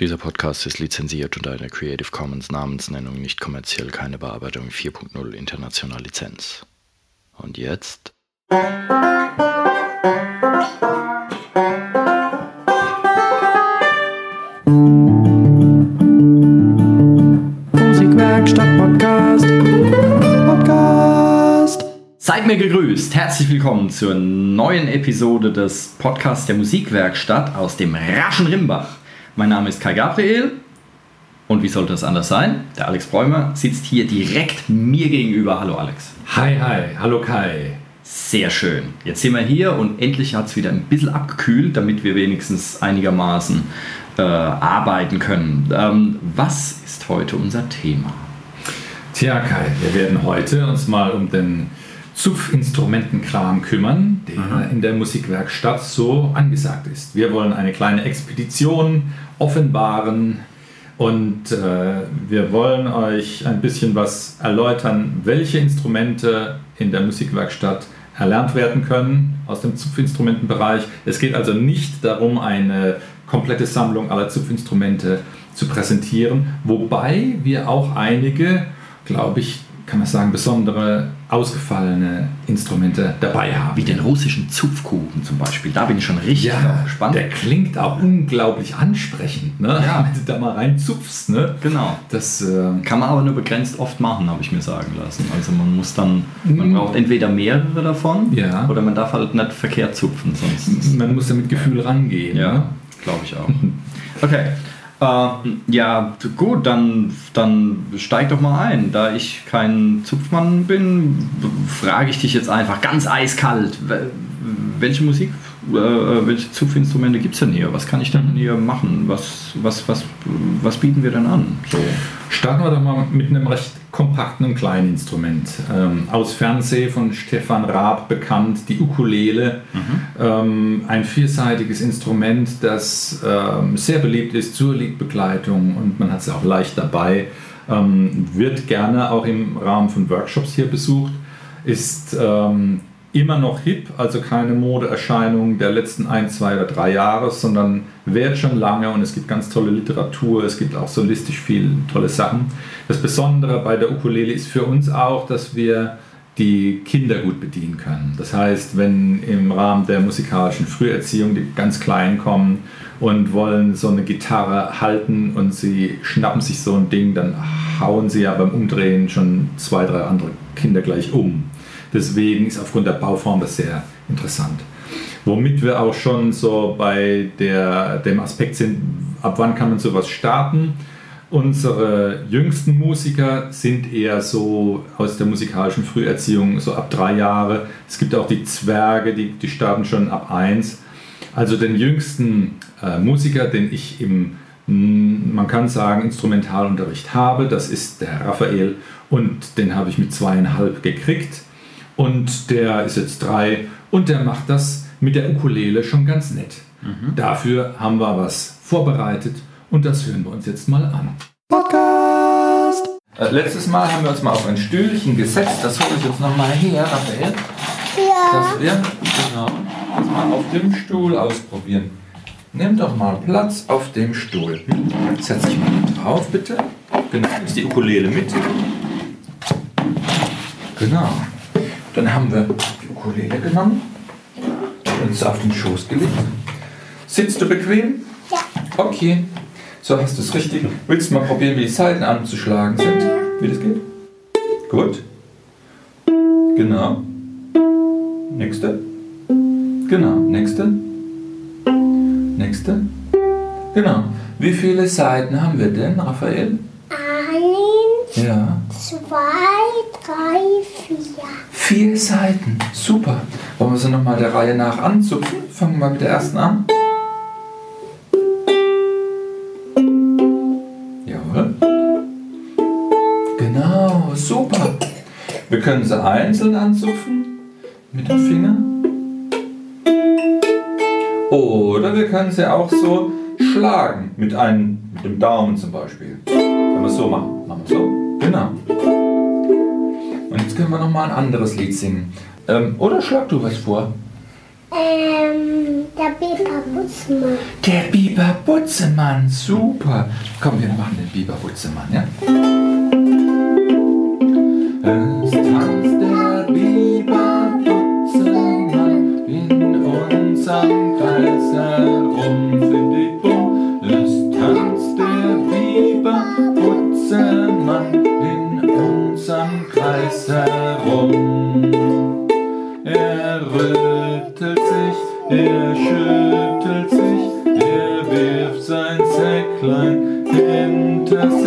Dieser Podcast ist lizenziert unter einer Creative Commons Namensnennung nicht kommerziell keine Bearbeitung 4.0 international Lizenz. Und jetzt? Musikwerkstatt Podcast. Podcast. Seid mir gegrüßt. Herzlich willkommen zur neuen Episode des Podcasts der Musikwerkstatt aus dem raschen Rimbach. Mein Name ist Kai Gabriel und wie sollte es anders sein? Der Alex Bräumer sitzt hier direkt mir gegenüber. Hallo Alex. Hi, hi, hallo Kai. Sehr schön. Jetzt sind wir hier und endlich hat es wieder ein bisschen abgekühlt, damit wir wenigstens einigermaßen äh, arbeiten können. Ähm, was ist heute unser Thema? Tja, Kai, wir werden heute uns mal um den Zupfinstrumentenkram kümmern, der mhm. in der Musikwerkstatt so angesagt ist. Wir wollen eine kleine Expedition offenbaren und äh, wir wollen euch ein bisschen was erläutern, welche Instrumente in der Musikwerkstatt erlernt werden können aus dem Zupfinstrumentenbereich. Es geht also nicht darum, eine komplette Sammlung aller Zupfinstrumente zu präsentieren, wobei wir auch einige, glaube ich, kann man sagen, besondere ausgefallene Instrumente dabei haben. Wie den russischen Zupfkuchen zum Beispiel. Da bin ich schon richtig ja, gespannt. Der klingt auch unglaublich ansprechend, ne? Ja. wenn du da mal reinzupfst. Ne? Genau. Das äh, kann man aber nur begrenzt oft machen, habe ich mir sagen lassen. Also man muss dann, man mm. braucht entweder mehrere davon ja. oder man darf halt nicht verkehrt zupfen. Sonst man muss da mit Gefühl rangehen. Ja, ne? glaube ich auch. Okay. Äh, ja, gut, dann, dann steig doch mal ein. Da ich kein Zupfmann bin, frage ich dich jetzt einfach ganz eiskalt. Welche Musik, äh, welche Zupfinstrumente gibt es denn hier? Was kann ich denn hier machen? Was, was, was, was bieten wir denn an? So. Starten wir doch mal mit einem recht kompakten und kleinen Instrument. Ähm, aus Fernseh von Stefan Raab bekannt, die Ukulele. Mhm. Ähm, ein vierseitiges Instrument, das ähm, sehr beliebt ist zur Liedbegleitung und man hat es auch leicht dabei. Ähm, wird gerne auch im Rahmen von Workshops hier besucht. Ist ähm, immer noch hip, also keine Modeerscheinung der letzten ein, zwei oder drei Jahre, sondern währt schon lange und es gibt ganz tolle Literatur, es gibt auch solistisch viel tolle Sachen. Das Besondere bei der Ukulele ist für uns auch, dass wir die Kinder gut bedienen können. Das heißt, wenn im Rahmen der musikalischen Früherziehung die ganz Kleinen kommen und wollen so eine Gitarre halten und sie schnappen sich so ein Ding, dann hauen sie ja beim Umdrehen schon zwei, drei andere Kinder gleich um. Deswegen ist aufgrund der Bauform das sehr interessant. Womit wir auch schon so bei der, dem Aspekt sind, ab wann kann man sowas starten. Unsere jüngsten Musiker sind eher so aus der musikalischen Früherziehung, so ab drei Jahre. Es gibt auch die Zwerge, die, die starten schon ab eins. Also den jüngsten äh, Musiker, den ich im, man kann sagen, Instrumentalunterricht habe, das ist der Raphael und den habe ich mit zweieinhalb gekriegt und der ist jetzt drei und der macht das mit der Ukulele schon ganz nett. Mhm. Dafür haben wir was vorbereitet und das hören wir uns jetzt mal an. Podcast! Äh, letztes Mal haben wir uns mal auf ein Stühlchen gesetzt. Das hole ich jetzt nochmal her, Raphael. Ja. Dass wir genau, das mal auf dem Stuhl ausprobieren. Nimm doch mal Platz auf dem Stuhl. Setz dich mal drauf, bitte. Genau, ist die Ukulele mit. Genau. Dann haben wir die Ukulele genommen und uns auf den Schoß gelegt. Sitzt du bequem? Ja. Okay. So hast du es richtig. Willst du mal probieren, wie die Seiten anzuschlagen sind? Wie das geht? Gut. Genau. Nächste. Genau. Nächste. Nächste. Genau. Wie viele Seiten haben wir denn, Raphael? Eins, Ja. zwei, drei, vier. Vier Seiten. Super. Wollen wir sie nochmal der Reihe nach anzupfen? Fangen wir mal mit der ersten an. Jawohl. Genau, super. Wir können sie einzeln anzupfen mit dem Finger. Oder wir können sie auch so schlagen mit, einem, mit dem Daumen zum Beispiel. Wenn wir es so machen. Machen wir so. Genau. Und jetzt können wir noch mal ein anderes Lied singen. Ähm, oder schlag du was vor. Ähm, der Biber Butzmann. Der Biber Butzemann, super. Komm, wir machen den Biber Butzemann, ja? Es sein Säcklein hinter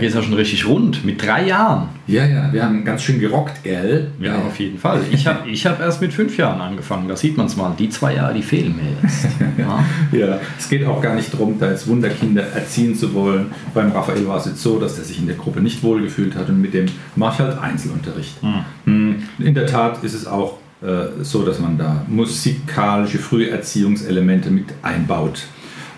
geht es ja schon richtig rund. Mit drei Jahren. Ja, ja, wir haben ganz schön gerockt, gell? Ja, auf jeden Fall. Ich habe ich hab erst mit fünf Jahren angefangen. Da sieht man es mal. Die zwei Jahre, die fehlen mir jetzt. Ja. Ja, es geht auch gar nicht darum, da jetzt Wunderkinder erziehen zu wollen. Beim Raphael war es jetzt so, dass er sich in der Gruppe nicht wohlgefühlt hat und mit dem mache ich halt Einzelunterricht. Hm, In der Tat ist es auch äh, so, dass man da musikalische Früherziehungselemente mit einbaut.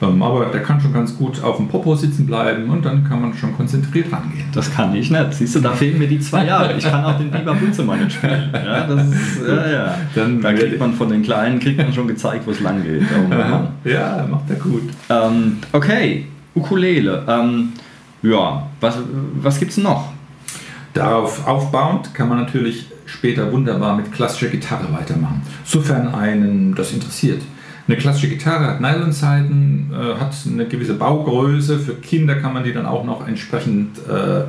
Aber der kann schon ganz gut auf dem Popo sitzen bleiben und dann kann man schon konzentriert rangehen. Das kann ich nicht. Siehst du, da fehlen mir die zwei Jahre. Ich kann auch den Biber Bunzemann spielen. Ja, das ist, ja, ja. Dann da kriegt man von den Kleinen kriegt man schon gezeigt, wo es lang geht. Oh. Ja, macht er gut. ähm, okay, Ukulele. Ähm, ja, was, was gibt's noch? Darauf aufbauend kann man natürlich später wunderbar mit klassischer Gitarre weitermachen, sofern einen das interessiert. Eine klassische Gitarre hat Nylonseiten, äh, hat eine gewisse Baugröße. Für Kinder kann man die dann auch noch entsprechend äh,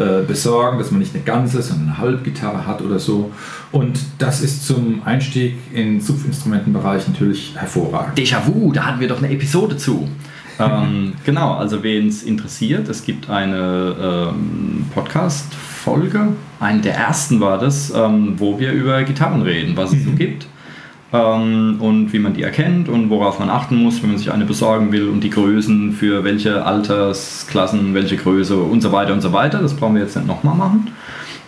äh, besorgen, dass man nicht eine ganze, sondern eine Halbgitarre hat oder so. Und das ist zum Einstieg in Zupfinstrumentenbereich natürlich hervorragend. Déjà-vu, da hatten wir doch eine Episode zu. ähm, genau, also wen es interessiert, es gibt eine ähm, Podcast-Folge, eine der ersten war das, ähm, wo wir über Gitarren reden, was es so gibt ähm, und wie man die erkennt und worauf man achten muss, wenn man sich eine besorgen will und die Größen für welche Altersklassen, welche Größe und so weiter und so weiter. Das brauchen wir jetzt nicht nochmal machen,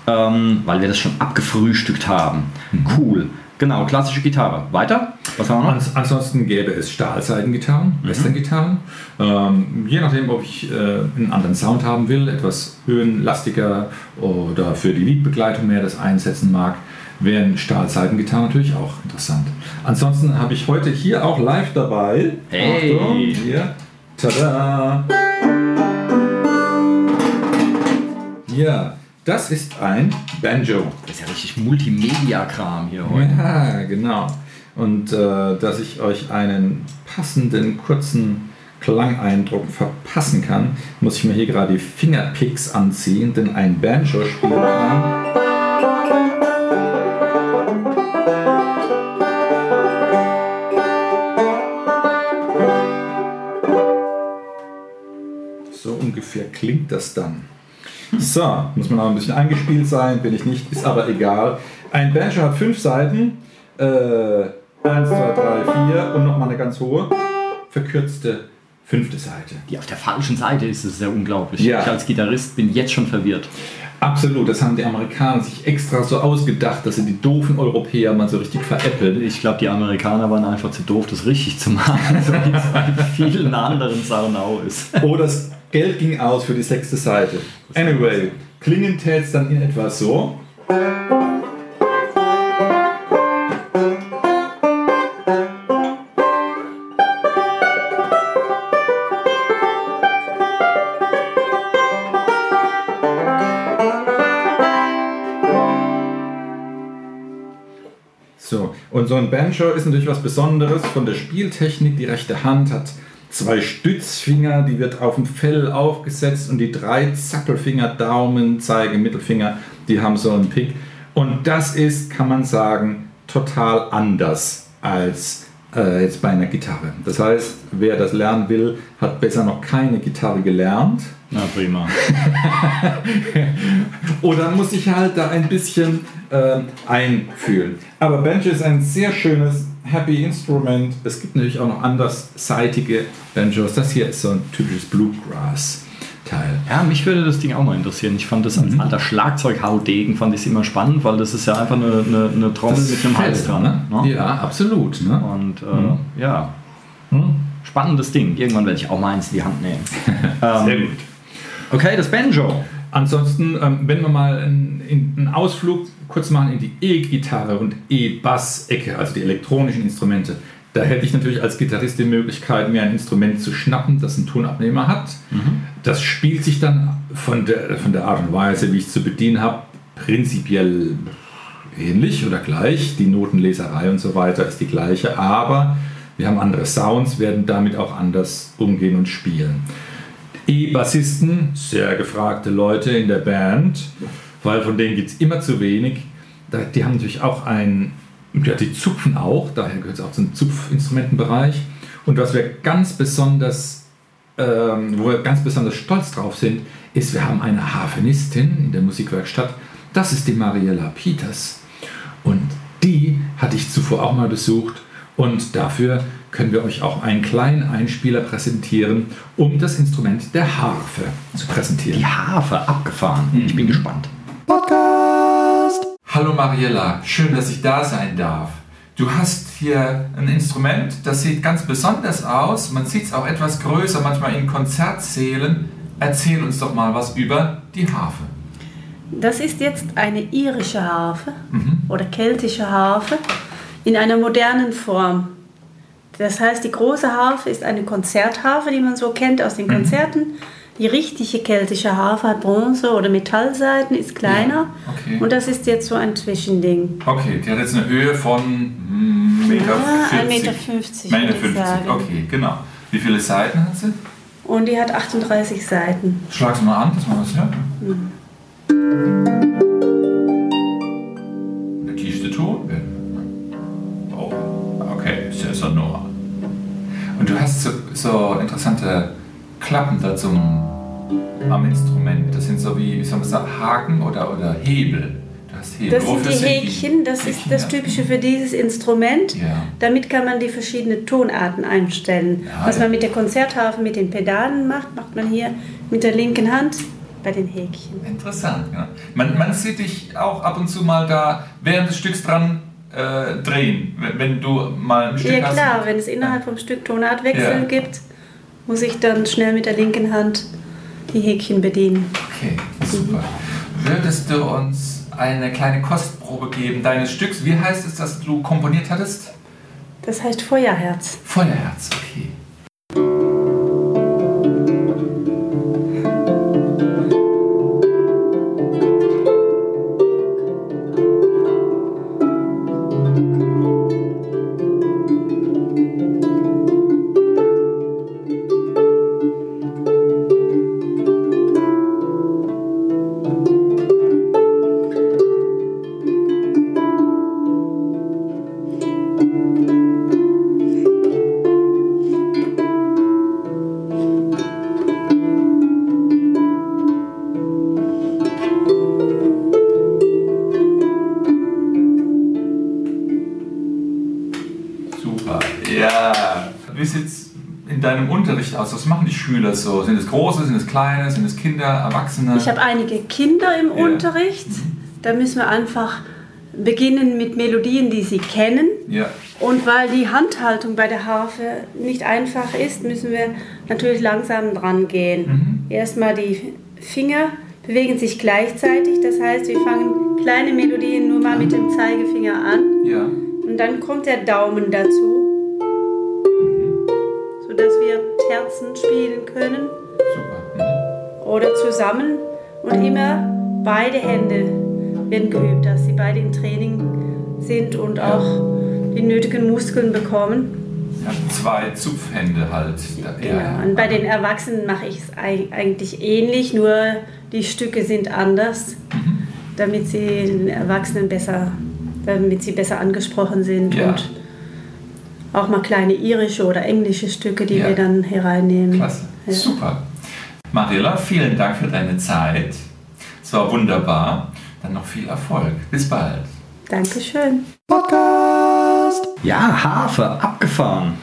ähm, weil wir das schon abgefrühstückt haben. Cool. Genau, klassische Gitarre. Weiter? Was haben wir noch? Ans ansonsten gäbe es Stahlseitengitarren, Westerngitarren. Ähm, je nachdem, ob ich äh, einen anderen Sound haben will, etwas höhenlastiger oder für die Liedbegleitung mehr das einsetzen mag, wären Stahlseitengitarren natürlich auch interessant. Ansonsten habe ich heute hier auch live dabei. Hey. Achtung, hier. Tada! Ja, das ist ein Banjo. Das ist ja richtig Multimedia-Kram hier heute. Ja, genau. Und äh, dass ich euch einen passenden kurzen Klangeindruck verpassen kann, muss ich mir hier gerade die Fingerpicks anziehen, denn ein Banjo spielt man. Ungefähr klingt das dann. So, muss man auch ein bisschen eingespielt sein, bin ich nicht, ist aber egal. Ein Banjo hat fünf Seiten. Äh, eins, zwei, drei, vier und nochmal eine ganz hohe, verkürzte fünfte Seite. Die auf der falschen Seite ist es sehr unglaublich. Ja. Ich als Gitarrist bin jetzt schon verwirrt. Absolut, das haben die Amerikaner sich extra so ausgedacht, dass sie die doofen Europäer mal so richtig veräppeln. Ich glaube, die Amerikaner waren einfach zu doof, das richtig zu machen, so wie es bei vielen anderen Sachen auch ist. Oh, das Geld ging aus für die sechste Seite. Anyway, klingen tät's dann in etwa so. Und so ein Banjo ist natürlich was Besonderes von der Spieltechnik. Die rechte Hand hat zwei Stützfinger, die wird auf dem Fell aufgesetzt und die drei Zappelfinger, Daumen, Zeige, Mittelfinger, die haben so einen Pick. Und das ist, kann man sagen, total anders als äh, jetzt bei einer Gitarre. Das heißt, wer das lernen will, hat besser noch keine Gitarre gelernt. Na prima. Oder muss sich halt da ein bisschen äh, einfühlen. Aber Banjo ist ein sehr schönes Happy Instrument. Es gibt natürlich auch noch andersseitige Banjos. Das hier ist so ein typisches Bluegrass-Teil. Ja, mich würde das Ding auch mal interessieren. Ich fand das als alter Schlagzeughaudegen fand ich immer spannend, weil das ist ja einfach eine, eine, eine Trommel mit einem Hals dran. Ne? Ja, absolut. Ne? Und äh, ja, Spannendes Ding. Irgendwann werde ich auch mal eins in die Hand nehmen. Sehr Ähm, gut. Okay, das Banjo. Ansonsten, ähm, wenn wir mal einen, in- einen Ausflug kurz machen in die E-Gitarre und E-Bass-Ecke, also die elektronischen Instrumente, da hätte ich natürlich als Gitarrist die Möglichkeit, mir ein Instrument zu schnappen, das einen Tonabnehmer hat. Das spielt sich dann von der, von der Art und Weise, wie ich es zu bedienen habe, prinzipiell ähnlich oder gleich. Die Notenleserei und so weiter ist die gleiche, aber wir haben andere Sounds, werden damit auch anders umgehen und spielen. E-Bassisten, sehr gefragte Leute in der Band, weil von denen gibt es immer zu wenig. Die haben natürlich auch ein, ja, die zupfen auch, daher gehört es auch zum Zupfinstrumentenbereich. Und was wir ganz besonders, ähm, wo wir ganz besonders stolz drauf sind, ist, wir haben eine Harfenistin in der Musikwerkstatt. Das ist die Mariella Peters. Und die hatte ich zuvor auch mal besucht. Und dafür können wir euch auch einen kleinen Einspieler präsentieren, um das Instrument der Harfe zu präsentieren. Die Harfe abgefahren. Ich bin gespannt. Hallo Mariella, schön, dass ich da sein darf. Du hast hier ein Instrument, das sieht ganz besonders aus. Man sieht es auch etwas größer, manchmal in Konzertsälen. Erzähl uns doch mal was über die Harfe. Das ist jetzt eine irische Harfe oder keltische Harfe in einer modernen Form. Das heißt, die große Harfe ist eine Konzertharfe, die man so kennt aus den Konzerten. Die richtige keltische Harfe hat Bronze- oder Metallseiten, ist kleiner. okay. Und das ist jetzt so ein Zwischending. Okay, die hat jetzt eine Höhe von mm, Meter Ja, 40. 1,50 Meter, fünfzig, Meter würde ich 50, sagen. okay, genau. Wie viele Seiten hat sie? Und die hat 38 Seiten. Schlag sie mal an, dass man was hört. Der tiefste Ton. Oh, okay, sehr sonor. Und du hast so, so interessante Klappen da zum, am Instrument. Das sind so wie, wie soll man sagen, Haken oder, oder Hebel. Du hast Hebel. Das sind Wofür die Häkchen, das ist Häkchen, das ja. Typische für dieses Instrument. Ja. Damit kann man die verschiedenen Tonarten einstellen. Ja, Was ja. man mit der Konzertharfe mit den Pedalen macht, macht man hier mit der linken Hand bei den Häkchen. Interessant, ja. Man, man sieht dich auch ab und zu mal da während des Stücks dran äh, drehen, wenn, wenn du mal ein Stück Ja hast. klar, wenn es innerhalb vom Stück Tonartwechsel Ja. gibt, muss ich dann schnell mit der linken Hand die Häkchen bedienen. Okay, super. Würdest du uns eine kleine Kostprobe geben deines Stücks? Wie heißt es, das du komponiert hattest? Das heißt Feuerherz. Feuerherz, okay. Aus? Was machen die Schüler so? Sind es große, sind es kleine, sind es Kinder, Erwachsene? Ich habe einige Kinder im Ja. Unterricht. Da müssen wir einfach beginnen mit Melodien, die sie kennen. ja. Und weil die Handhaltung bei der Harfe nicht einfach ist, müssen wir natürlich langsam dran gehen. Erstmal die Finger bewegen sich gleichzeitig. Das heißt, wir fangen kleine Melodien nur mal mit dem Zeigefinger an. Ja. Und dann kommt der Daumen dazu, wir Terzen spielen können Super. Mhm. oder zusammen. Und immer beide Hände werden geübt, dass sie beide im Training sind und auch die nötigen Muskeln bekommen. Ja, zwei Zupfhände halt. Genau. Und bei den Erwachsenen mache ich es ei- eigentlich ähnlich, nur die Stücke sind anders, damit sie den Erwachsenen besser, damit sie besser angesprochen sind Ja. und auch mal kleine irische oder englische Stücke, die Ja. wir dann hereinnehmen. Klasse. Ja. Super. Mariella, vielen Dank für deine Zeit. Es war wunderbar. Dann noch viel Erfolg. Bis bald. Dankeschön. Ja, Harfe, abgefahren.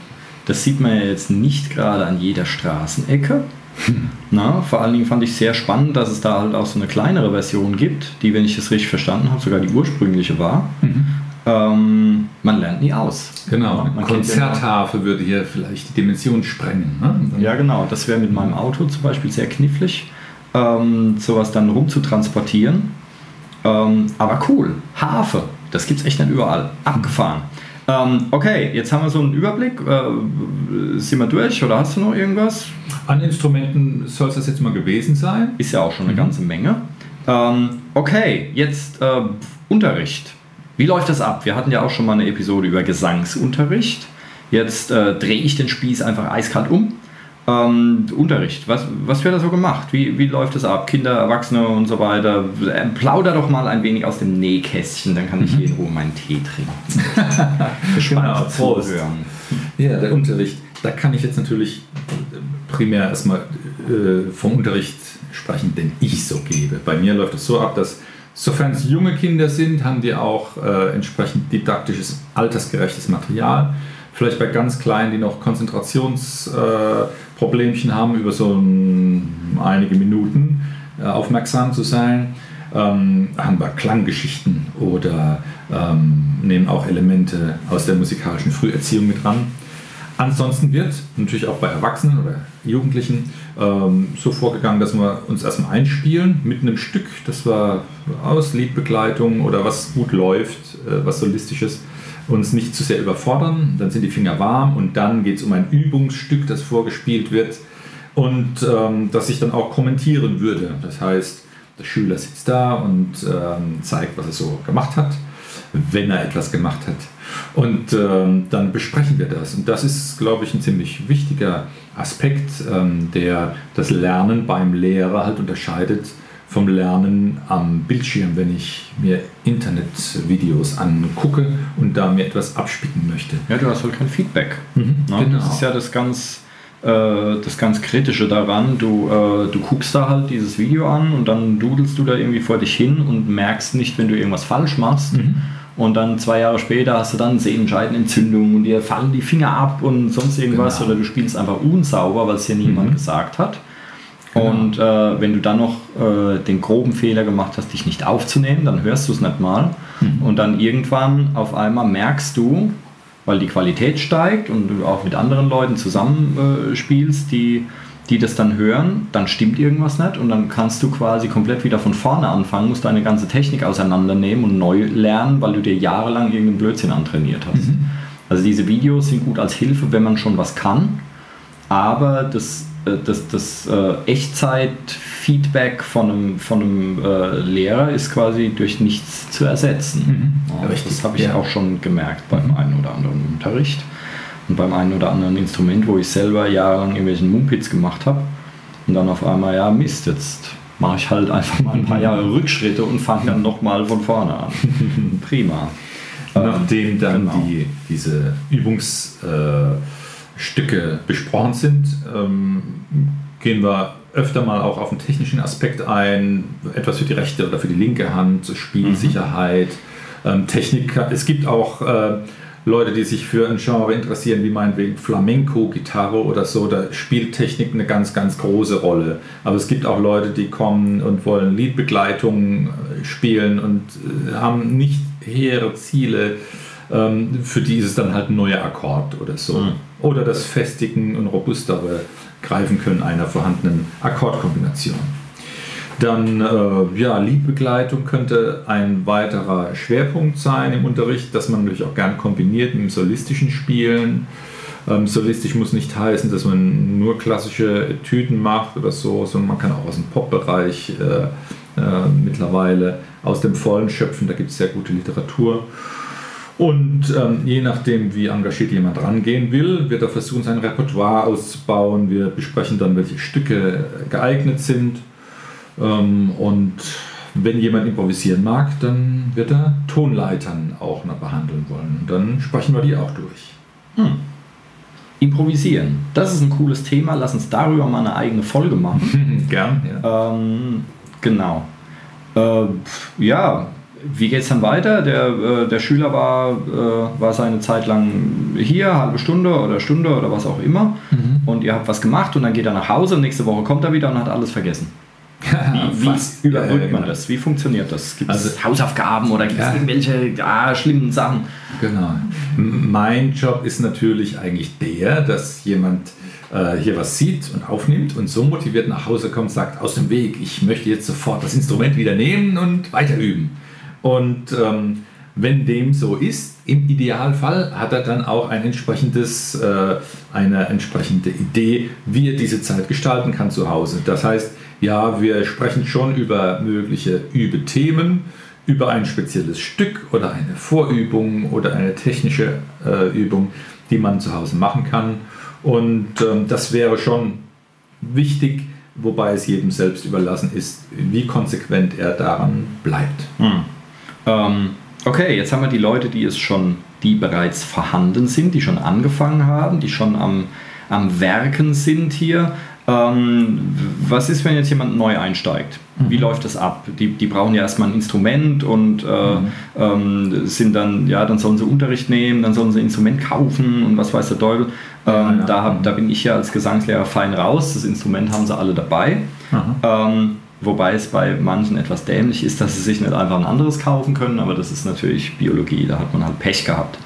Das sieht man ja jetzt nicht gerade an jeder Straßenecke. Na, vor allen Dingen fand ich sehr spannend, dass es da halt auch so eine kleinere Version gibt, die, wenn ich das richtig verstanden habe, sogar die ursprüngliche war. Ähm, man lernt nie aus. Genau, eine Man ja- würde hier vielleicht die Dimension sprengen. Ne? Dann- Ja, genau. Das wäre mit meinem Auto zum Beispiel sehr knifflig, ähm, sowas dann rumzutransportieren. Ähm, aber cool. Harfe. Das gibt es echt nicht überall. Abgefahren. Ähm, okay, jetzt haben wir so einen Überblick. Äh, sind wir durch oder hast du noch irgendwas? An Instrumenten soll es das jetzt mal gewesen sein. Ist ja auch schon eine ganze Menge. Ähm, okay, jetzt äh, Unterricht. Wie läuft das ab? Wir hatten ja auch schon mal eine Episode über Gesangsunterricht. Jetzt äh, drehe ich den Spieß einfach eiskalt um. Ähm, Unterricht, was, was wird da so gemacht? Wie, wie läuft das ab? Kinder, Erwachsene und so weiter. Äh, Plauder doch mal ein wenig aus dem Nähkästchen, dann kann ich hier in Ruhe meinen Tee trinken. Gespannt Genau, Prost. zuhören. Ja, der Unterricht. Da kann ich jetzt natürlich primär erstmal äh, vom Unterricht sprechen, den ich so gebe. Bei mir läuft es so ab, dass sofern es junge Kinder sind, haben die auch äh, entsprechend didaktisches, altersgerechtes Material. Vielleicht bei ganz Kleinen, die noch Konzentrationsproblemchen äh, haben, über so ein, einige Minuten äh, aufmerksam zu sein, ähm, haben wir Klanggeschichten oder ähm, nehmen auch Elemente aus der musikalischen Früherziehung mit ran. Ansonsten wird natürlich auch bei Erwachsenen oder Jugendlichen ähm, so vorgegangen, dass wir uns erstmal einspielen mit einem Stück, das wir aus Liedbegleitung oder was gut läuft, äh, was solistisches, uns nicht zu sehr überfordern. Dann sind die Finger warm und dann geht es um ein Übungsstück, das vorgespielt wird und ähm, das ich dann auch kommentieren würde. Das heißt, der Schüler sitzt da und ähm, zeigt, was er so gemacht hat, wenn er etwas gemacht hat. Und ähm, dann besprechen wir das. Und das ist, glaube ich, ein ziemlich wichtiger Aspekt, ähm, der das Lernen beim Lehrer halt unterscheidet vom Lernen am Bildschirm, wenn ich mir Internetvideos angucke und da mir etwas abspicken möchte. Ja, du hast halt kein Feedback. Mhm, Ne? genau. Das ist ja das ganz, äh, das ganz Kritische daran. Du, äh, du guckst da halt dieses Video an und dann dudelst du da irgendwie vor dich hin und merkst nicht, wenn du irgendwas falsch machst. Mhm. Und dann zwei Jahre später hast du dann Sehenscheidenentzündung und dir fallen die Finger ab und sonst irgendwas. Genau. Oder du spielst einfach unsauber, weil es dir niemand Mhm. gesagt hat. Genau. Und äh, wenn du dann noch äh, den groben Fehler gemacht hast, dich nicht aufzunehmen, dann hörst du es nicht mal. Mhm. Und dann irgendwann auf einmal merkst du, weil die Qualität steigt und du auch mit anderen Leuten zusammen äh, spielst, die, die das dann hören, dann stimmt irgendwas nicht und dann kannst du quasi komplett wieder von vorne anfangen, musst deine ganze Technik auseinandernehmen und neu lernen, weil du dir jahrelang irgendeinen Blödsinn antrainiert hast. Also diese Videos sind gut als Hilfe, wenn man schon was kann, aber das, äh, das, das äh, Echtzeit-Feedback von einem, von einem äh, Lehrer ist quasi durch nichts zu ersetzen. Mhm. Ja, das habe ich ja. auch schon gemerkt beim einen oder anderen Unterricht und beim einen oder anderen Instrument, wo ich selber jahrelang irgendwelchen Mumpitz gemacht habe und dann auf einmal, ja Mist, jetzt mache ich halt einfach mal ein paar Jahre Rückschritte und fange dann nochmal von vorne an. Prima. Nachdem dann genau. die, diese Übungsstücke Stücke besprochen sind, ähm, gehen wir öfter mal auch auf den technischen Aspekt ein, etwas für die rechte oder für die linke Hand, Spielsicherheit, ähm, Technik. Es gibt auch äh, Leute, die sich für ein Genre interessieren, wie meinetwegen Flamenco-Gitarre oder so, da spielt Technik eine ganz, ganz große Rolle. Aber es gibt auch Leute, die kommen und wollen Liedbegleitung äh, spielen und äh, haben nicht hehre Ziele. Ähm, für die ist es dann halt ein neuer Akkord oder so. Mhm. Oder das Festigen und robustere Greifen können einer vorhandenen Akkordkombination. Dann, äh, ja, Liedbegleitung könnte ein weiterer Schwerpunkt sein im Unterricht, dass man natürlich auch gerne kombiniert mit dem solistischen Spielen. Ähm, solistisch muss nicht heißen, dass man nur klassische Etüden macht oder so, sondern man kann auch aus dem Pop-Bereich äh, äh, mittlerweile aus dem Vollen schöpfen. Da gibt es sehr gute Literatur. Und ähm, je nachdem, wie engagiert jemand rangehen will, wird er versuchen, sein Repertoire auszubauen. Wir besprechen dann, welche Stücke geeignet sind. Ähm, und wenn jemand improvisieren mag, dann wird er Tonleitern auch noch behandeln wollen. Und dann sprechen wir die auch durch. Improvisieren. Das ist ein cooles Thema. Lass uns darüber mal eine eigene Folge machen. Gern, ja. ähm, genau. Äh, ja, wie geht es dann weiter? Der, äh, der Schüler war, äh, war seine Zeit lang hier, halbe Stunde oder Stunde oder was auch immer. Und ihr habt was gemacht und dann geht er nach Hause und nächste Woche kommt er wieder und hat alles vergessen. Wie, Wie Fast. überbrückt man das? Wie funktioniert das? Gibt es Also- Hausaufgaben oder gibt es Ja. irgendwelche ah, schlimmen Sachen? Genau. Mein Job ist natürlich eigentlich der, dass jemand äh, hier was sieht und aufnimmt und so motiviert nach Hause kommt, sagt, aus dem Weg, ich möchte jetzt sofort das Instrument wieder nehmen und weiter üben. Und ähm, wenn dem so ist, im Idealfall hat er dann auch ein entsprechendes, äh, eine entsprechende Idee, wie er diese Zeit gestalten kann zu Hause. Das heißt, ja, wir sprechen schon über mögliche Übethemen, über ein spezielles Stück oder eine Vorübung oder eine technische äh, Übung, die man zu Hause machen kann. Und ähm, das wäre schon wichtig, wobei es jedem selbst überlassen ist, wie konsequent er daran bleibt. Ähm, okay, jetzt haben wir die Leute, die es schon, die bereits vorhanden sind, die schon angefangen haben, die schon am, am Werken sind hier. Ähm, was ist, wenn jetzt jemand neu einsteigt? Wie läuft das ab? Die, die brauchen ja erstmal ein Instrument und äh, ähm, sind dann, ja, dann sollen sie Unterricht nehmen, dann sollen sie ein Instrument kaufen und was weiß der Teufel. Ähm, ja. da, hab, da bin ich ja als Gesangslehrer fein raus. Das Instrument haben sie alle dabei. Ähm, wobei es bei manchen etwas dämlich ist, dass sie sich nicht einfach ein anderes kaufen können, aber das ist natürlich Biologie, da hat man halt Pech gehabt.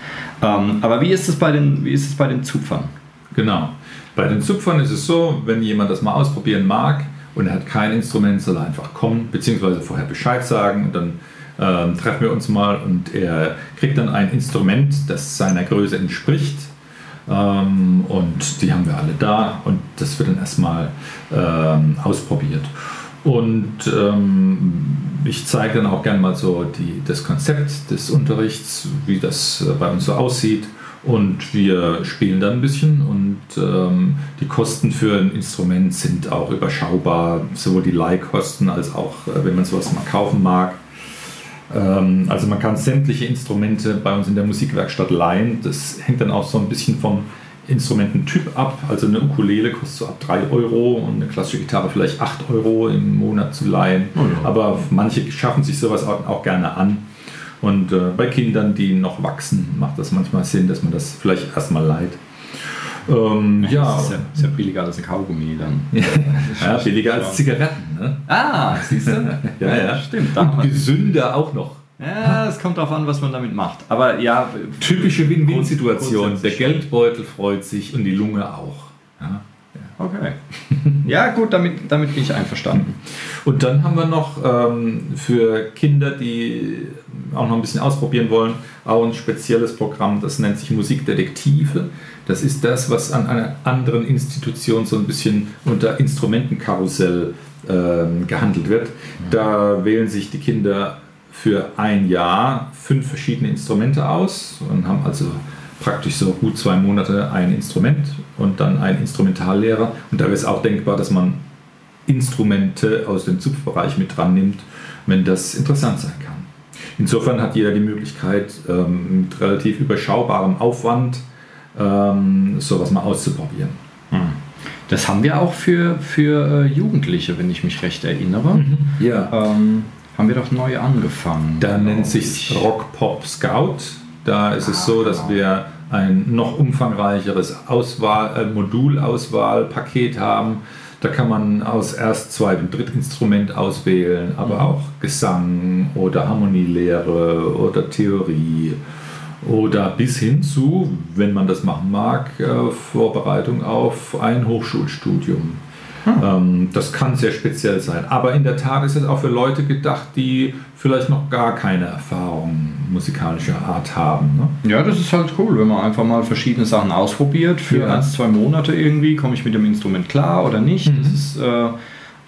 Ähm, aber wie ist es bei den, wie ist es bei den Zupfern? Genau. Bei den Zupfern ist es so, wenn jemand das mal ausprobieren mag und er hat kein Instrument, soll er einfach kommen, beziehungsweise vorher Bescheid sagen und dann ähm, treffen wir uns mal und er kriegt dann ein Instrument, das seiner Größe entspricht. Ähm, und die haben wir alle da und das wird dann erstmal ähm, ausprobiert. Und ähm, ich zeige dann auch gerne mal so die, das Konzept des Unterrichts, wie das äh, bei uns so aussieht. Und wir spielen dann ein bisschen und ähm, die Kosten für ein Instrument sind auch überschaubar, sowohl die Leihkosten als auch, äh, wenn man sowas mal kaufen mag. Ähm, also man kann sämtliche Instrumente bei uns in der Musikwerkstatt leihen. Das hängt dann auch so ein bisschen vom Instrumententyp ab. Also eine Ukulele kostet so ab 3 Euro und eine klassische Gitarre vielleicht 8 Euro im Monat zu leihen. Aber manche schaffen sich sowas auch, auch gerne an. Und äh, bei Kindern, die noch wachsen, macht das manchmal Sinn, dass man das vielleicht erstmal leiht. Ähm, ja, Das ist ja, ist ja billiger als ein Kaugummi dann. ja, billiger als Zigaretten. Ne? Ah, siehst du? Ja, ja. Stimmt. Da Und gesünder auch noch. ja, es kommt darauf an, was man damit macht. Aber ja, Typische Win-Win-Situation. Der. Geldbeutel freut sich und die Lunge auch. Ja. okay. Ja, gut, damit, damit bin ich einverstanden. Und dann haben wir noch ähm, für Kinder, die auch noch ein bisschen ausprobieren wollen, auch ein spezielles Programm, das nennt sich Musikdetektive. Das ist das, was an einer anderen Institution so ein bisschen unter Instrumentenkarussell ähm, gehandelt wird. Da wählen sich die Kinder für ein Jahr fünf verschiedene Instrumente aus und haben also praktisch so gut zwei Monate ein Instrument und dann einen Instrumentallehrer. Und da ist auch denkbar, dass man Instrumente aus dem Zupfbereich mit dran nimmt, wenn das interessant sein kann. Insofern hat jeder die Möglichkeit, ähm, mit relativ überschaubarem Aufwand ähm, sowas mal auszuprobieren. Das haben wir auch für, für äh, Jugendliche, wenn ich mich recht erinnere. Ja. Ähm, haben wir doch neu angefangen. Da nennt sich ich. Rock Pop Scout. Da ist es so, dass wir ein noch umfangreicheres Auswahl, äh, Modulauswahlpaket haben. Da kann man aus Erst-, Zweit- und Drittinstrument auswählen, aber auch Gesang oder Harmonielehre oder Theorie oder bis hin zu, wenn man das machen mag, äh, Vorbereitung auf ein Hochschulstudium. Ähm, das kann sehr speziell sein. Aber in der Tat ist es auch für Leute gedacht, die vielleicht noch gar keine Erfahrung musikalischer Art haben. Ne? Ja, das ist halt cool, wenn man einfach mal verschiedene Sachen ausprobiert. Für Ja. ein, zwei Monate irgendwie komme ich mit dem Instrument klar oder nicht. Das ist, äh,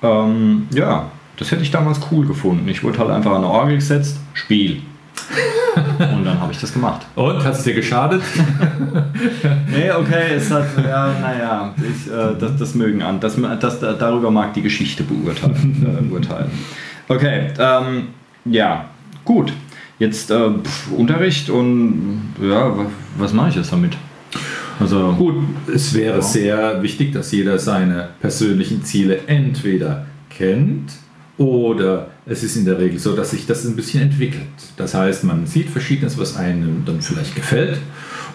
ähm, ja, das hätte ich damals cool gefunden. Ich wurde halt einfach an eine Orgel gesetzt, Spiel. Und dann habe ich das gemacht. Und hat es dir geschadet? Nee, okay, es hat, ja, naja, ich, äh, das, das mögen an. Das, das, darüber mag die Geschichte beurteilen. Äh, urteilen. Okay, ähm, ja, gut. Jetzt äh, pf, Unterricht und ja, wa- was mache ich jetzt damit? Also, Gut, es wäre sehr wichtig, dass jeder seine persönlichen Ziele entweder kennt oder es ist in der Regel so, dass sich das ein bisschen entwickelt. Das heißt, man sieht Verschiedenes, was einem dann vielleicht gefällt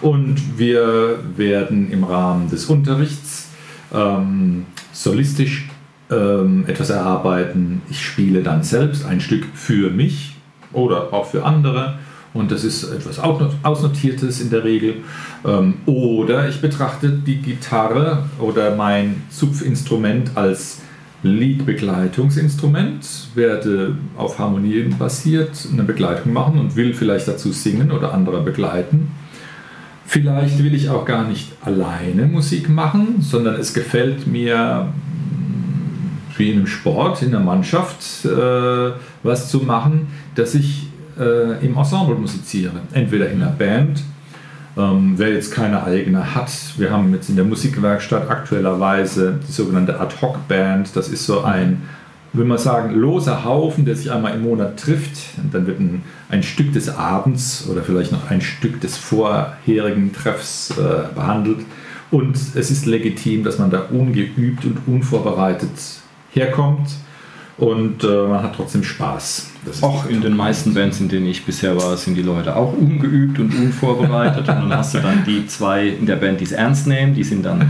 und wir werden im Rahmen des Unterrichts ähm, solistisch ähm, etwas erarbeiten. Ich spiele dann selbst ein Stück für mich oder auch für andere. Und das ist etwas Ausnotiertes in der Regel. Ähm, oder ich betrachte die Gitarre oder mein Zupfinstrument als Liedbegleitungsinstrument, werde auf Harmonien basiert eine Begleitung machen und will vielleicht dazu singen oder andere begleiten. Vielleicht will ich auch gar nicht alleine Musik machen, sondern es gefällt mir wie in einem Sport, in der Mannschaft äh, was zu machen, dass ich äh, im Ensemble musiziere. Entweder in einer Band, ähm, wer jetzt keine eigene hat. Wir haben jetzt in der Musikwerkstatt aktuellerweise die sogenannte Ad-Hoc-Band. Das ist so ein, will man sagen, loser Haufen, der sich einmal im Monat trifft. Und dann wird ein, ein Stück des Abends oder vielleicht noch ein Stück des vorherigen Treffs äh, behandelt. Und es ist legitim, dass man da ungeübt und unvorbereitet herkommt und äh, man hat trotzdem Spaß. auch in den meisten Bands, in denen ich bisher war, sind die Leute auch ungeübt und unvorbereitet. und dann hast du dann die zwei in der Band, die es ernst nehmen, die sind dann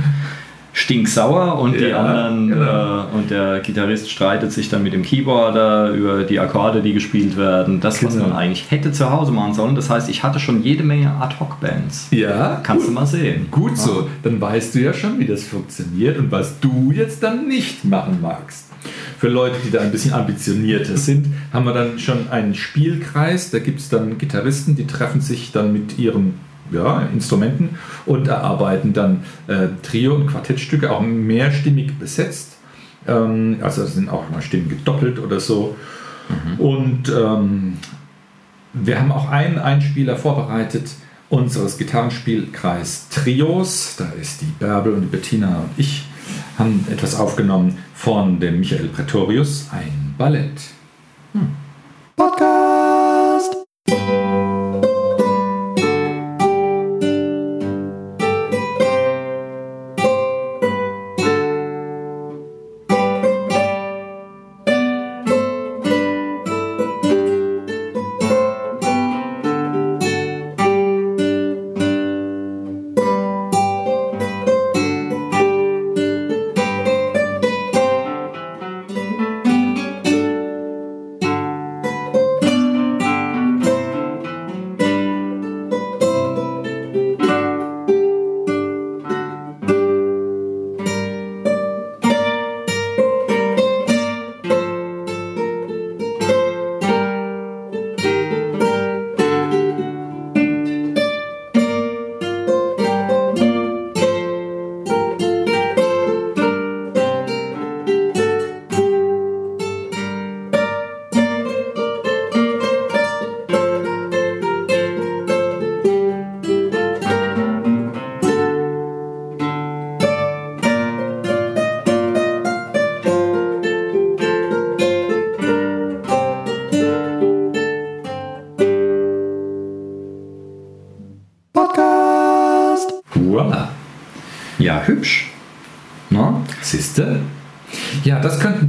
stinksauer und die anderen genau. äh, und der Gitarrist streitet sich dann mit dem Keyboarder über die Akkorde, die gespielt werden. Das, genau. was man eigentlich hätte zu Hause machen sollen. Das heißt, ich hatte schon jede Menge Ad-Hoc-Bands. Ja. Kannst gut. du mal sehen. Gut ja. so. Dann weißt du ja schon, wie das funktioniert und was du jetzt dann nicht machen magst. Für Leute, die da ein bisschen ambitionierter sind, haben wir dann schon einen Spielkreis. Da gibt es dann Gitarristen, die treffen sich dann mit ihren ja, Instrumenten und erarbeiten dann äh, Trio- und Quartettstücke, auch mehrstimmig besetzt. Ähm, also sind auch mal Stimmen gedoppelt oder so. Mhm. Und ähm, wir haben auch einen Einspieler vorbereitet unseres Gitarrenspielkreis Trios. Da ist die Bärbel und die Bettina und ich haben etwas aufgenommen von dem Michael Pretorius, ein Ballett. Hm. Podcast!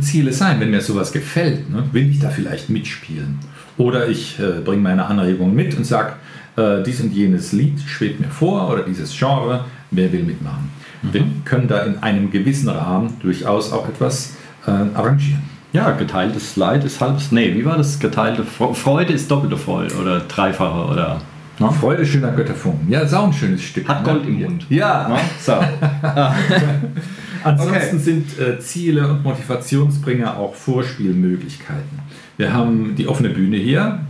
Ziele sein, wenn mir sowas gefällt. Ne? Will ich da vielleicht mitspielen? Oder ich äh, bringe meine Anregung mit und sage, äh, dies und jenes Lied schwebt mir vor oder dieses Genre, wer will mitmachen? Mhm. Wir können da in einem gewissen Rahmen durchaus auch etwas äh, arrangieren. Ja, geteiltes Leid ist halbes. Nee, wie war das? Geteilte Freude ist doppelte Freude oder dreifache oder. No? Freude schöner Götterfunken. Ja, ist auch ein schönes Stück. Hat ne? Gold im Mund. Ja. No? So. Ansonsten okay. sind äh, Ziele und Motivationsbringer auch Vorspielmöglichkeiten. Wir haben die offene Bühne hier.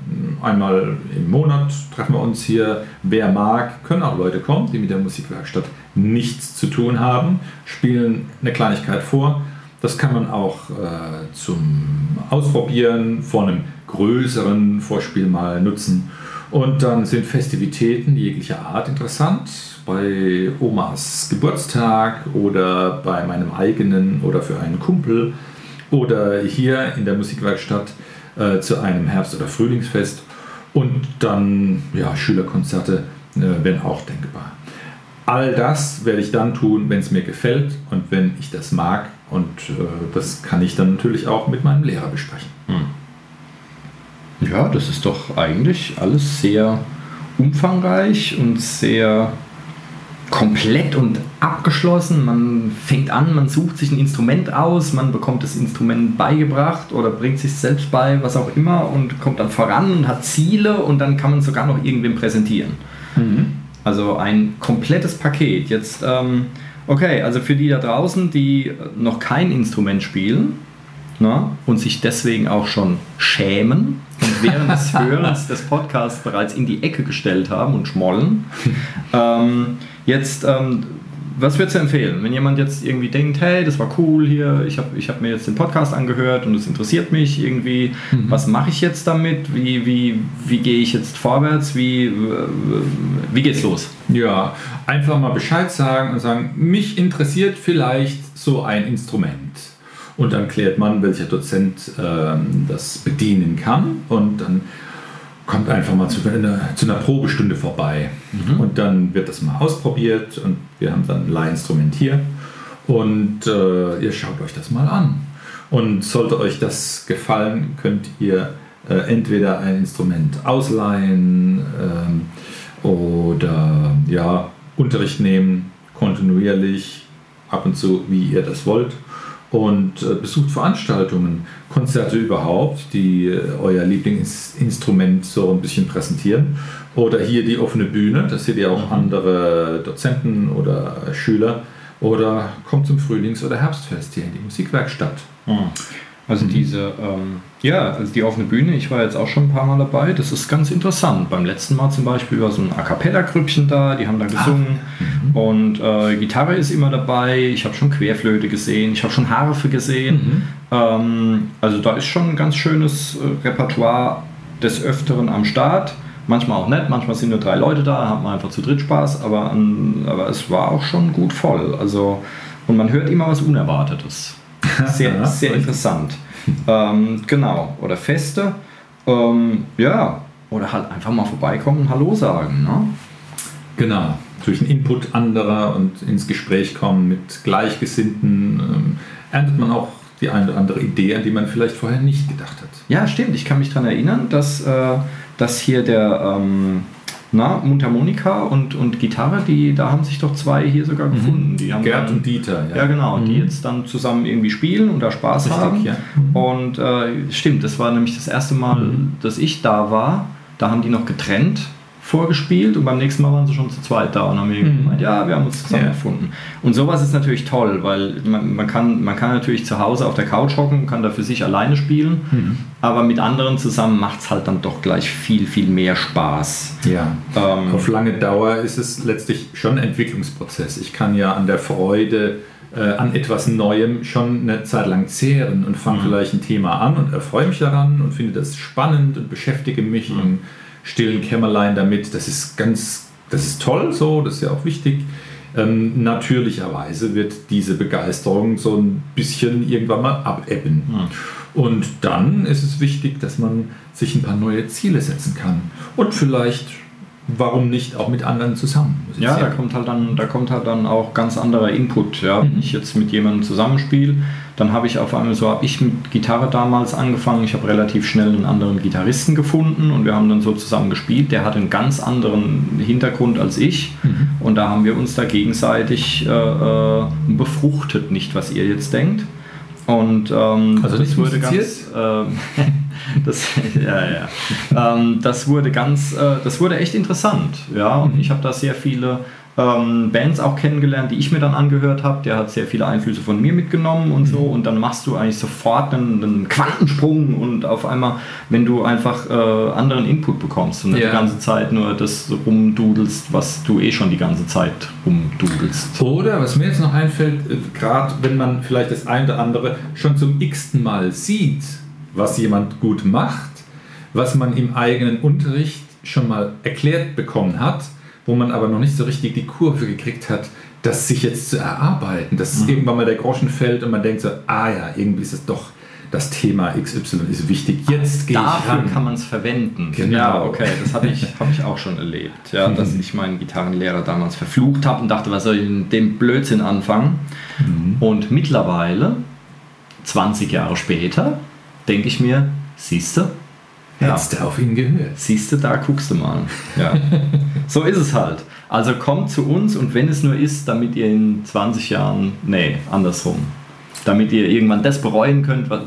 Einmal im Monat treffen wir uns hier. Wer mag, können auch Leute kommen, die mit der Musikwerkstatt nichts zu tun haben, spielen eine Kleinigkeit vor. Das kann man auch äh, zum Ausprobieren von einem größeren Vorspiel mal nutzen. Und dann sind Festivitäten jeglicher Art interessant. Bei Omas Geburtstag oder bei meinem eigenen oder für einen Kumpel oder hier in der Musikwerkstatt äh, zu einem Herbst- oder Frühlingsfest. Und dann ja, Schülerkonzerte äh, wären auch denkbar. All das werde ich dann tun, wenn es mir gefällt und wenn ich das mag. Und äh, das kann ich dann natürlich auch mit meinem Lehrer besprechen. Hm. Ja, das ist doch eigentlich alles sehr umfangreich und sehr komplett und abgeschlossen. Man fängt an, man sucht sich ein Instrument aus, man bekommt das Instrument beigebracht oder bringt sich selbst bei, was auch immer und kommt dann voran und hat Ziele und dann kann man sogar noch irgendwem präsentieren. Mhm. Also ein komplettes Paket. Jetzt, ähm, okay, also für die da draußen, die noch kein Instrument spielen na, und sich deswegen auch schon schämen und während des Hörens des Podcasts bereits in die Ecke gestellt haben und schmollen. Ähm, jetzt, ähm, was würdest du empfehlen, wenn jemand jetzt irgendwie denkt, hey, das war cool hier, ich habe ich hab mir jetzt den Podcast angehört und es interessiert mich irgendwie, was mache ich jetzt damit, wie, wie, wie gehe ich jetzt vorwärts, wie, äh, wie geht's los? Ja, einfach mal Bescheid sagen und sagen, mich interessiert vielleicht so ein Instrument. Und dann klärt man, welcher Dozent ähm, das bedienen kann. Und dann kommt einfach mal zu einer, zu einer Probestunde vorbei. Und dann wird das mal ausprobiert und wir haben dann ein Leihinstrument hier. Und äh, ihr schaut euch das mal an. Und sollte euch das gefallen, könnt ihr äh, entweder ein Instrument ausleihen ähm, oder ja, Unterricht nehmen, kontinuierlich, ab und zu, wie ihr das wollt. Und äh, besucht Veranstaltungen, Konzerte überhaupt, die äh, euer Lieblingsinstrument so ein bisschen präsentieren. Oder hier die offene Bühne, da seht ihr auch andere Dozenten oder Schüler. Oder kommt zum Frühlings- oder Herbstfest hier in die Musikwerkstatt. Also diese, ähm, ja, also die offene Bühne, ich war jetzt auch schon ein paar Mal dabei, das ist ganz interessant. Beim letzten Mal zum Beispiel war so ein A Cappella-Grüppchen da, die haben da gesungen und äh, Gitarre ist immer dabei, ich habe schon Querflöte gesehen, ich habe schon Harfe gesehen. Ähm, also da ist schon ein ganz schönes äh, Repertoire des Öfteren am Start. Manchmal auch nicht, manchmal sind nur drei Leute da, hat man einfach zu dritt Spaß, aber, an, aber es war auch schon gut voll. Also, und man hört immer was Unerwartetes. Sehr, sehr interessant. ähm, genau. Oder Feste. Ähm, ja. Oder halt einfach mal vorbeikommen und Hallo sagen. Ne? Genau, durch den Input anderer und ins Gespräch kommen mit Gleichgesinnten ähm, erntet man auch die eine oder andere Idee, an die man vielleicht vorher nicht gedacht hat. Ja, stimmt. Ich kann mich daran erinnern, dass, äh, dass hier der ähm, na, Mundharmonika und, und Gitarre, die, da haben sich doch zwei hier sogar gefunden. Die haben Mhm. Gerd dann, und Dieter, Ja, genau, die Mhm. jetzt dann zusammen irgendwie spielen und da Spaß Richtig, haben. ja. Und äh, stimmt, das war nämlich das erste Mal, Mhm. dass ich da war. Da haben die noch getrennt vorgespielt und beim nächsten Mal waren sie schon zu zweit da und haben Mhm. gemeint, ja, wir haben uns zusammengefunden. Und sowas ist natürlich toll, weil man, man, kann, man kann natürlich zu Hause auf der Couch hocken, kann da für sich alleine spielen, Mhm. aber mit anderen zusammen macht es halt dann doch gleich viel, viel mehr Spaß. Ja. Ähm, Auf lange Dauer ist es letztlich schon ein Entwicklungsprozess. Ich kann ja an der Freude äh, an etwas Neuem schon eine Zeit lang zehren und fange vielleicht ein Thema an und erfreue mich daran und finde das spannend und beschäftige mich im stillen Kämmerlein damit. Das ist ganz, das ist toll so, das ist ja auch wichtig. Ähm, natürlicherweise wird diese Begeisterung so ein bisschen irgendwann mal abebben. Und dann ist es wichtig, dass man sich ein paar neue Ziele setzen kann. Und vielleicht, warum nicht, auch mit anderen zusammen. Ja, da kommt halt dann, da kommt halt dann auch ganz anderer Input. Ja. Wenn ich jetzt mit jemandem zusammenspiele, dann habe ich auf einmal so habe ich mit Gitarre damals angefangen. Ich habe relativ schnell einen anderen Gitarristen gefunden und wir haben dann so zusammen gespielt. Der hat einen ganz anderen Hintergrund als ich und da haben wir uns da gegenseitig äh, äh, befruchtet, nicht was ihr jetzt denkt. Und ähm, Also nicht wurde ganz, ähm, das, ja, ja. Ähm, das wurde ganz, äh, das wurde echt interessant, ja. Und ich habe da sehr viele ähm, Bands auch kennengelernt, die ich mir dann angehört habe. Der hat sehr viele Einflüsse von mir mitgenommen und so. Und dann machst du eigentlich sofort einen, einen Quantensprung und auf einmal, wenn du einfach äh, anderen Input bekommst und nicht Ja. die ganze Zeit nur das rumdudelst, was du eh schon die ganze Zeit rumdudelst. Oder was mir jetzt noch einfällt, gerade wenn man vielleicht das eine oder andere schon zum x-ten Mal sieht, was jemand gut macht, was man im eigenen Unterricht schon mal erklärt bekommen hat, wo man aber noch nicht so richtig die Kurve gekriegt hat, das sich jetzt zu erarbeiten, dass irgendwann mal der Groschen fällt und man denkt so, ah ja, irgendwie ist es doch das Thema XY ist wichtig. Jetzt gehe ich Dafür kann man es verwenden. Genau. Ja, okay, das habe ich, hab ich auch schon erlebt. Ja, dass ich meinen Gitarrenlehrer damals verflucht habe und dachte, was soll ich mit dem Blödsinn anfangen? Und mittlerweile, 20 Jahre später, denke ich mir, siehste, ja, Hättest du auf ihn gehört. siehste, da guckst du mal. Ja. so ist es halt. Also kommt zu uns und wenn es nur ist, damit ihr in 20 Jahren, nee, andersrum, damit ihr irgendwann das bereuen könnt, was,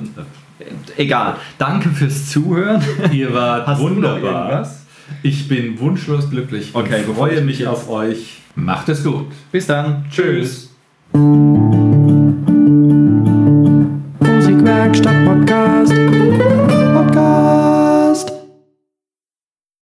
egal. Danke fürs Zuhören. Ihr wart Hast wunderbar. Ich bin wunschlos glücklich. Okay, freue mich mich auf euch. Macht es gut. Bis dann. Tschüss.